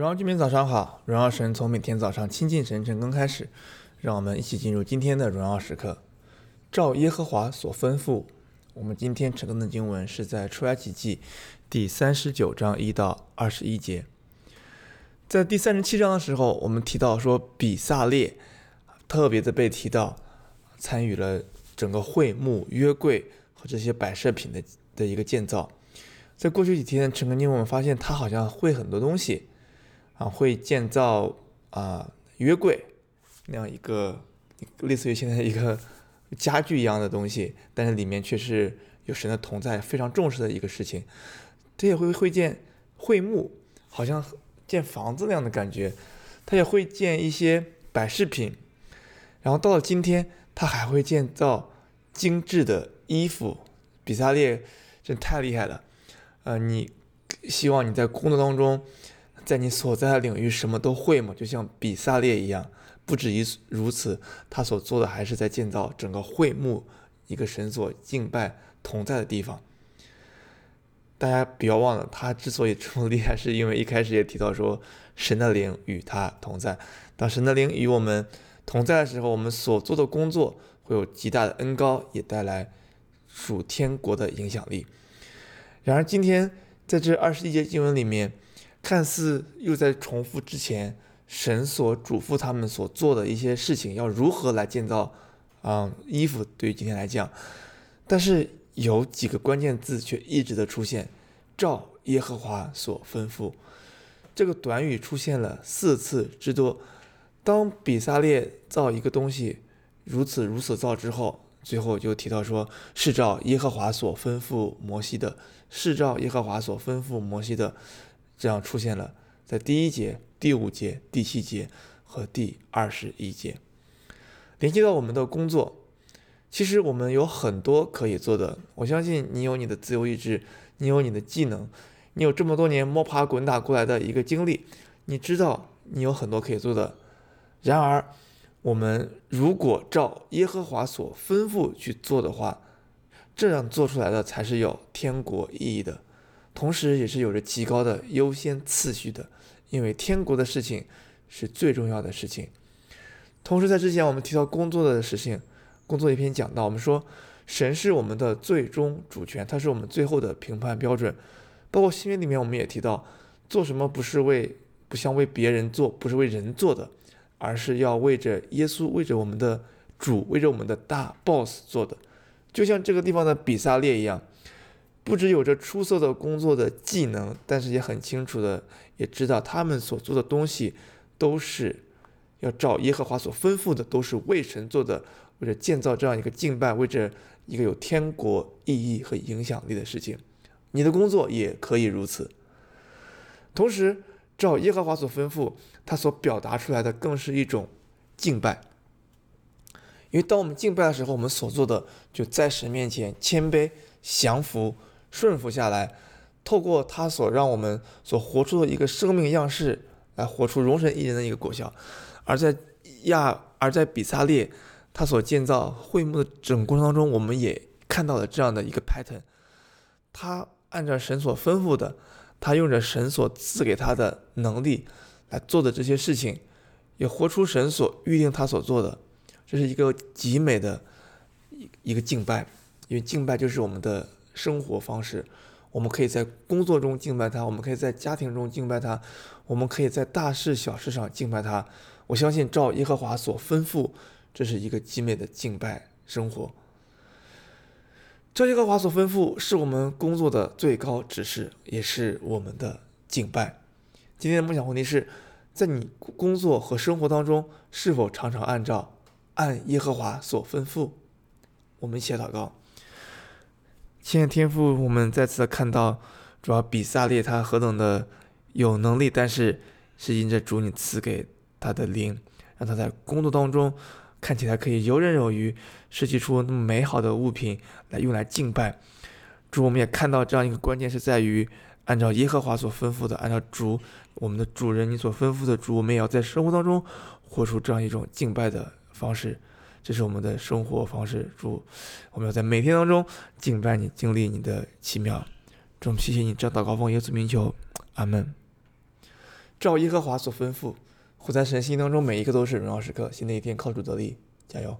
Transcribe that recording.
荣耀居民早上好，荣耀神从每天早上亲近神晨更开始，让我们一起进入今天的荣耀时刻。照耶和华所吩咐，我们今天晨更的经文是在出埃及记第三十九章一到二十一节。在第三十七章的时候，我们提到说比撒列特别的被提到，参与了整个会幕、约柜和这些摆设品的的一个建造。在过去几天的晨更经文，我们发现他好像会很多东西。啊，会建造啊约柜那样一个类似于现在一个家具一样的东西，但是里面却是有神的同在，非常重视的一个事情。他也会会建会幕，好像建房子那样的感觉。他也会建一些摆饰品，然后到了今天，他还会建造精致的衣服。比萨列真太厉害了，呃，你希望你在工作当中。在你所在的领域，什么都会吗？就像比萨列一样，不止于如此，他所做的还是在建造整个会幕，一个神所敬拜同在的地方。大家不要忘了，他之所以这么厉害，是因为一开始也提到说，神的灵与他同在。当神的灵与我们同在的时候，我们所做的工作会有极大的恩高，也带来属天国的影响力。然而，今天在这二十一节经文里面。看似又在重复之前神所嘱咐他们所做的一些事情，要如何来建造、嗯、衣服？对于今天来讲，但是有几个关键字却一直的出现：照耶和华所吩咐。这个短语出现了四次之多。当比撒列造一个东西如此如此造之后，最后就提到说是照耶和华所吩咐摩西的，是照耶和华所吩咐摩西的。这样出现了，在第一节、第五节、第七节和第二十一节，连接到我们的工作。其实我们有很多可以做的。我相信你有你的自由意志，你有你的技能，你有这么多年摸爬滚打过来的一个经历，你知道你有很多可以做的。然而，我们如果照耶和华所吩咐去做的话，这样做出来的才是有天国意义的。同时，也是有着极高的优先次序的，因为天国的事情是最重要的事情。同时，在之前我们提到工作的事情，工作一篇讲到，我们说神是我们的最终主权，他是我们最后的评判标准。包括新约里面，我们也提到，做什么不是为不像为别人做，不是为人做的，而是要为着耶稣，为着我们的主，为着我们的大 boss 做的。就像这个地方的比撒列一样。不只有着出色的工作的技能，但是也很清楚的也知道他们所做的东西都是要照耶和华所吩咐的，都是为神做的，为了建造这样一个敬拜，为着一个有天国意义和影响力的事情。你的工作也可以如此。同时，照耶和华所吩咐，他所表达出来的更是一种敬拜。因为当我们敬拜的时候，我们所做的就在神面前谦卑降服。顺服下来，透过他所让我们所活出的一个生命样式，来活出荣神一人的一个果效。而在亚，而在比撒列，他所建造会幕的整个过程当中，我们也看到了这样的一个 pattern。他按照神所吩咐的，他用着神所赐给他的能力来做的这些事情，也活出神所预定他所做的。这是一个极美的一一个敬拜，因为敬拜就是我们的。生活方式，我们可以在工作中敬拜他，我们可以在家庭中敬拜他，我们可以在大事小事上敬拜他。我相信照耶和华所吩咐，这是一个极美的敬拜生活。照耶和华所吩咐，是我们工作的最高指示，也是我们的敬拜。今天的梦想问题是，在你工作和生活当中，是否常常按照按耶和华所吩咐？我们一起祷告。亲爱的天父，我们再次的看到，主要比撒列他何等的有能力，但是是因着主你赐给他的灵，让他在工作当中看起来可以游刃有余，设计出那么美好的物品来用来敬拜。主，我们也看到这样一个关键是在于，按照耶和华所吩咐的，按照主我们的主人你所吩咐的主，我们也要在生活当中活出这样一种敬拜的方式。这是我们的生活方式。主，我们要在每天当中敬拜你，经历你的奇妙。主，谢谢你，这祷告奉耶稣名求，阿门。照耶和华所吩咐，活在神心当中，每一刻都是荣耀时刻。新的一天靠主得力，加油！